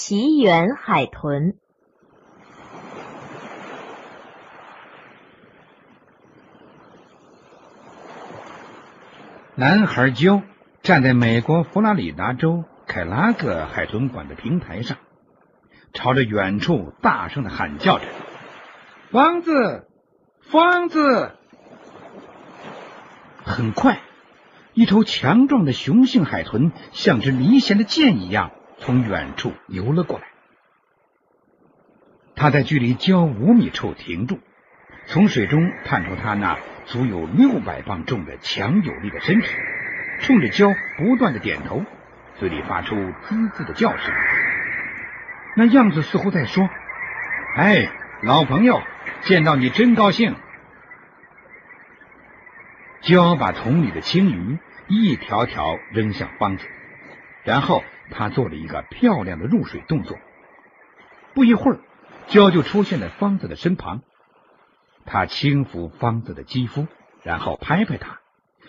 奇缘海豚。男孩焦站在美国佛罗里达州凯拉格海豚馆的平台上，朝着远处大声的喊叫着：“房子，房子！”很快，一头强壮的雄性海豚像只离弦的箭一样从远处游了过来。他在距离礁五米处停住，从水中探出他那。足有六百磅重的强有力的身体，冲着焦不断的点头，嘴里发出滋滋的叫声，那样子似乎在说：“哎，老朋友，见到你真高兴。”焦把桶里的青鱼一条条扔向方子，然后他做了一个漂亮的入水动作。不一会儿，焦就出现在方子的身旁。他轻抚方子的肌肤，然后拍拍他，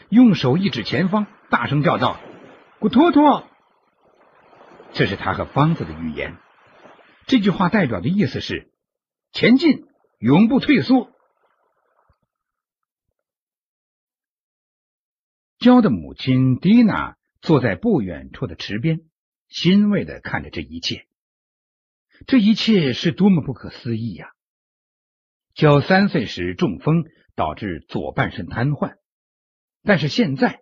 用手一指前方，大声叫道：“古托托！”这是他和方子的语言。这句话代表的意思是：前进，永不退缩。娇的母亲蒂娜坐在不远处的池边，欣慰的看着这一切。这一切是多么不可思议呀！焦三岁时中风，导致左半身瘫痪。但是现在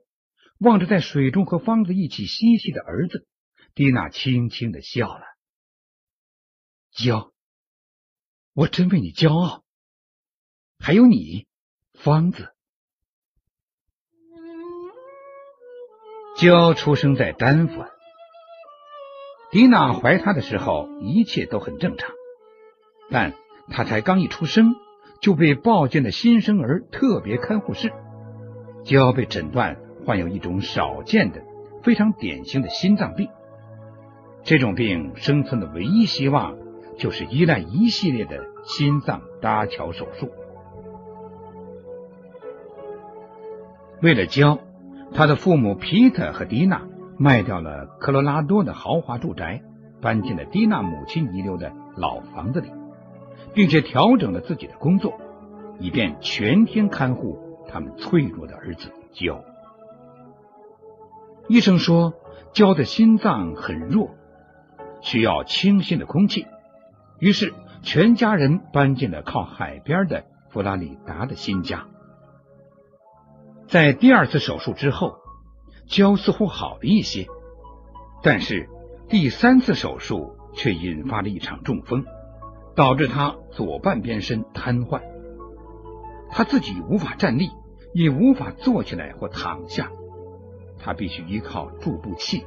望着在水中和方子一起嬉戏的儿子，蒂娜轻轻的笑了。焦，我真为你骄傲。还有你，方子。焦出生在丹佛，蒂娜怀他的时候一切都很正常，但他才刚一出生。就被抱进了新生儿特别看护室，就要被诊断患有一种少见的、非常典型的心脏病。这种病生存的唯一希望就是依赖一系列的心脏搭桥手术。为了教，他的父母皮特和迪娜卖掉了科罗拉多的豪华住宅，搬进了蒂娜母亲遗留的老房子里。并且调整了自己的工作，以便全天看护他们脆弱的儿子焦。医生说，焦的心脏很弱，需要清新的空气。于是，全家人搬进了靠海边的弗拉里达的新家。在第二次手术之后，焦似乎好了一些，但是第三次手术却引发了一场中风。导致他左半边身瘫痪，他自己无法站立，也无法坐起来或躺下，他必须依靠助步器。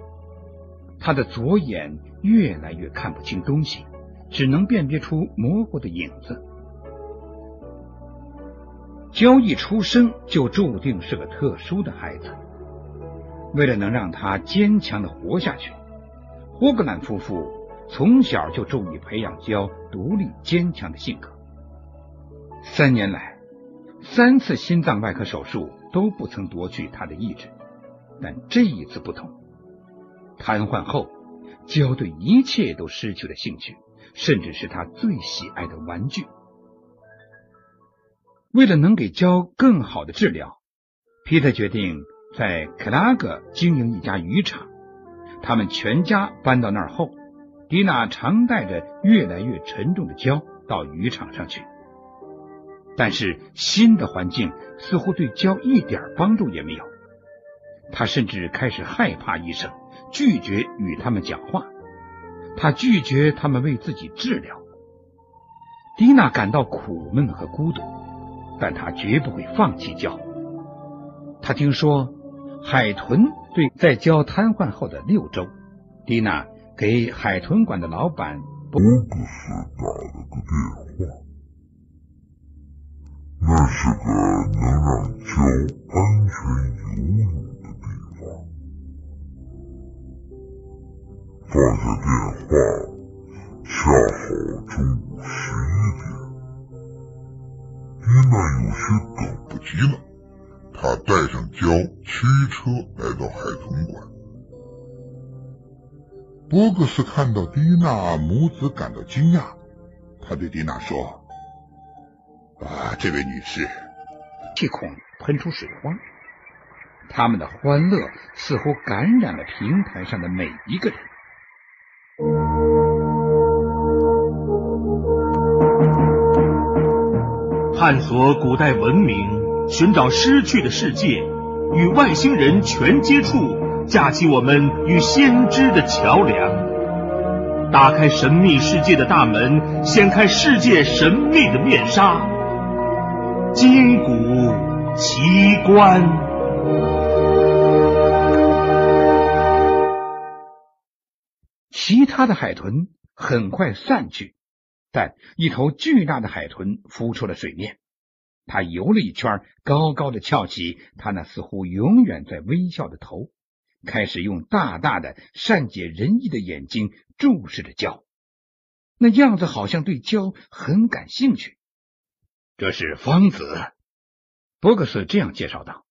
他的左眼越来越看不清东西，只能辨别出模糊的影子。焦一出生就注定是个特殊的孩子，为了能让他坚强的活下去，霍格兰夫妇。从小就注意培养焦独立坚强的性格。三年来，三次心脏外科手术都不曾夺去他的意志，但这一次不同。瘫痪后，焦对一切都失去了兴趣，甚至是他最喜爱的玩具。为了能给焦更好的治疗，皮特决定在克拉格经营一家渔场。他们全家搬到那儿后。迪娜常带着越来越沉重的胶到渔场上去，但是新的环境似乎对胶一点帮助也没有。他甚至开始害怕医生，拒绝与他们讲话。他拒绝他们为自己治疗。迪娜感到苦闷和孤独，但她绝不会放弃胶。他听说海豚对在胶瘫痪后的六周，蒂娜。给海豚馆的老板波克斯打了个电话，那是个能让焦安全游泳的地方。放下电话，恰好中午十一点。蒂娜有些等不及了，她带上胶驱车来到海豚馆。波克斯看到蒂娜母子感到惊讶，他对蒂娜说：“啊，这位女士，气孔喷出水花，他们的欢乐似乎感染了平台上的每一个人。”探索古代文明，寻找失去的世界，与外星人全接触，架起我们与先知的桥梁，打开神秘世界的大门，掀开世界神秘的面纱，金谷奇观。其他的海豚很快散去。但一头巨大的海豚浮出了水面，他游了一圈，高高的翘起他那似乎永远在微笑的头，开始用大大的善解人意的眼睛注视着焦，那样子好像对焦很感兴趣。这是方子，伯克斯这样介绍道。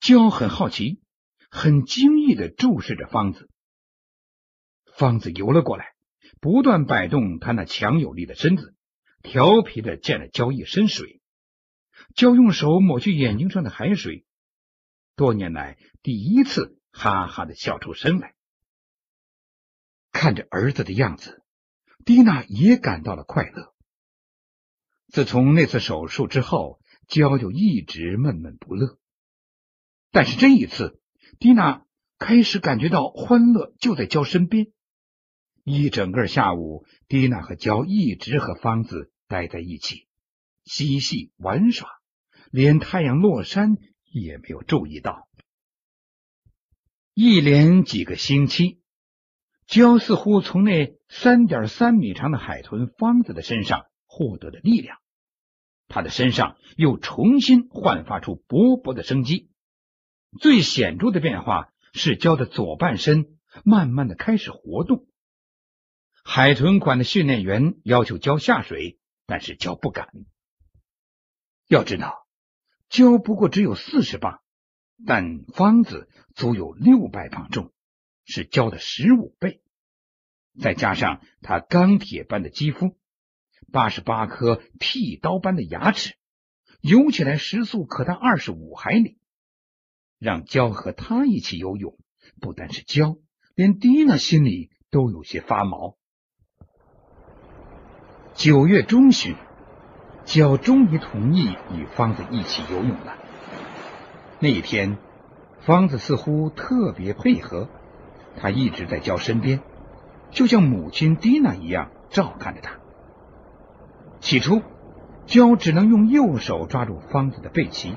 焦很好奇，很惊异的注视着方子。方子游了过来。不断摆动他那强有力的身子，调皮的溅了焦一身水。焦用手抹去眼睛上的海水，多年来第一次哈哈的笑出声来。看着儿子的样子，蒂娜也感到了快乐。自从那次手术之后，焦就一直闷闷不乐。但是这一次，蒂娜开始感觉到欢乐就在焦身边。一整个下午，蒂娜和焦一直和方子待在一起，嬉戏玩耍，连太阳落山也没有注意到。一连几个星期，焦似乎从那三点三米长的海豚方子的身上获得了力量，他的身上又重新焕发出勃勃的生机。最显著的变化是，焦的左半身慢慢的开始活动。海豚馆的训练员要求焦下水，但是焦不敢。要知道，焦不过只有四十磅，但方子足有六百磅重，是焦的十五倍。再加上他钢铁般的肌肤，八十八颗剃刀般的牙齿，游起来时速可达二十五海里。让焦和他一起游泳，不单是焦，连蒂娜心里都有些发毛。九月中旬，焦终于同意与方子一起游泳了。那一天，方子似乎特别配合，他一直在焦身边，就像母亲蒂娜一样照看着他。起初，焦只能用右手抓住方子的背鳍，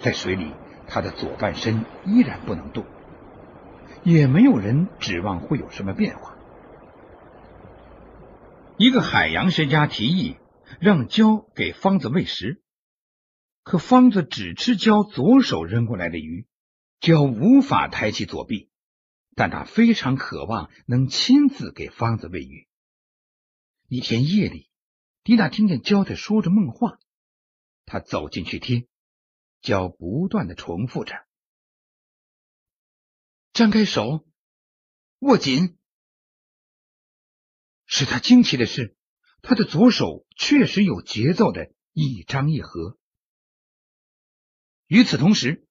在水里，他的左半身依然不能动，也没有人指望会有什么变化。一个海洋学家提议让焦给方子喂食，可方子只吃焦左手扔过来的鱼，焦无法抬起左臂，但他非常渴望能亲自给方子喂鱼。一天夜里，迪娜听见焦在说着梦话，他走进去听，焦不断的重复着：“张开手，握紧。”使他惊奇的是，他的左手确实有节奏的一张一合。与此同时，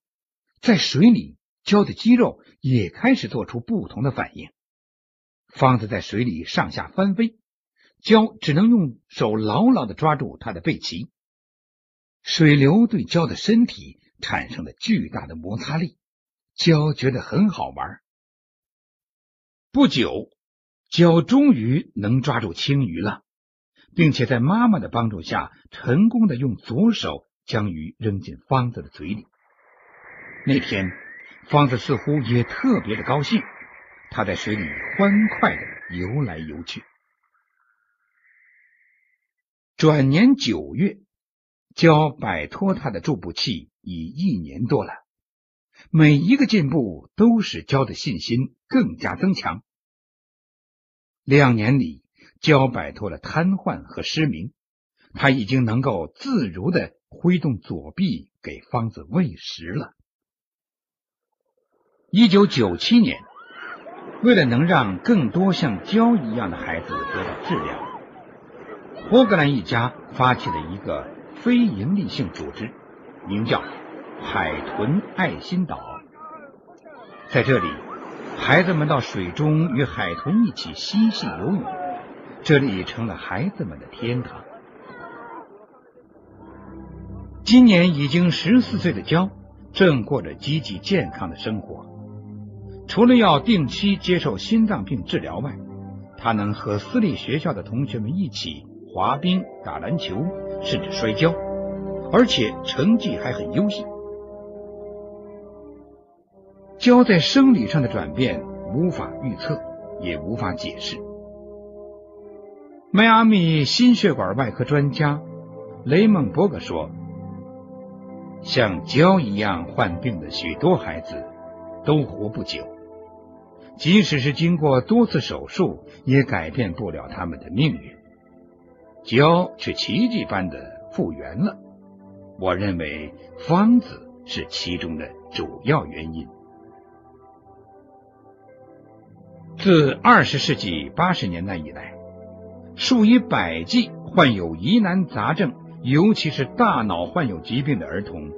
在水里，焦的肌肉也开始做出不同的反应。方子在水里上下翻飞，焦只能用手牢牢的抓住他的背鳍。水流对焦的身体产生了巨大的摩擦力，焦觉得很好玩。不久。焦终于能抓住青鱼了，并且在妈妈的帮助下，成功的用左手将鱼扔进方子的嘴里。那天，方子似乎也特别的高兴，他在水里欢快的游来游去。转年九月，焦摆脱他的助步器已一年多了，每一个进步都使焦的信心更加增强。两年里，焦摆脱了瘫痪和失明，他已经能够自如的挥动左臂给方子喂食了。一九九七年，为了能让更多像娇一样的孩子得到治疗，霍格兰一家发起了一个非营利性组织，名叫“海豚爱心岛”。在这里，孩子们到水中与海豚一起嬉戏游泳，这里成了孩子们的天堂。今年已经十四岁的娇，正过着积极健康的生活。除了要定期接受心脏病治疗外，他能和私立学校的同学们一起滑冰、打篮球，甚至摔跤，而且成绩还很优秀。娇在生理上的转变无法预测，也无法解释。迈阿密心血管外科专家雷蒙伯格说。像胶一样患病的许多孩子都活不久，即使是经过多次手术，也改变不了他们的命运。胶却奇迹般的复原了。我认为方子是其中的主要原因。自二十世纪八十年代以来，数以百计患有疑难杂症。尤其是大脑患有疾病的儿童，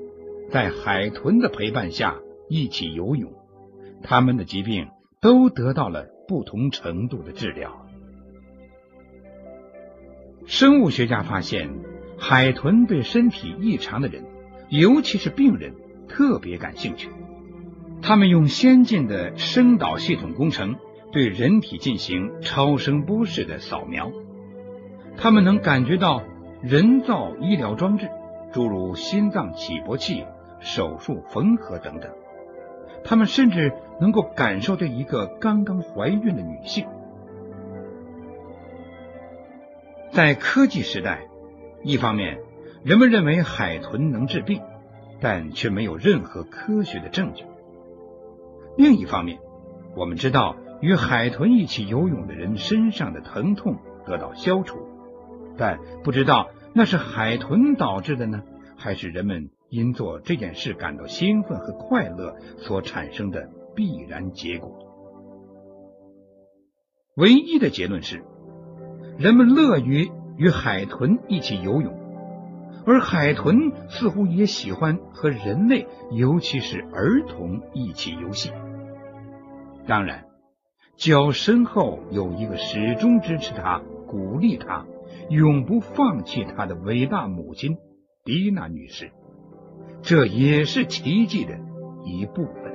在海豚的陪伴下一起游泳，他们的疾病都得到了不同程度的治疗。生物学家发现，海豚对身体异常的人，尤其是病人，特别感兴趣。他们用先进的声导系统工程对人体进行超声波式的扫描，他们能感觉到。人造医疗装置，诸如心脏起搏器、手术缝合等等，他们甚至能够感受着一个刚刚怀孕的女性。在科技时代，一方面人们认为海豚能治病，但却没有任何科学的证据；另一方面，我们知道与海豚一起游泳的人身上的疼痛得到消除。但不知道那是海豚导致的呢，还是人们因做这件事感到兴奋和快乐所产生的必然结果。唯一的结论是，人们乐于与海豚一起游泳，而海豚似乎也喜欢和人类，尤其是儿童一起游戏。当然，脚身后有一个始终支持他、鼓励他。永不放弃他的伟大母亲，迪娜女士，这也是奇迹的一部分。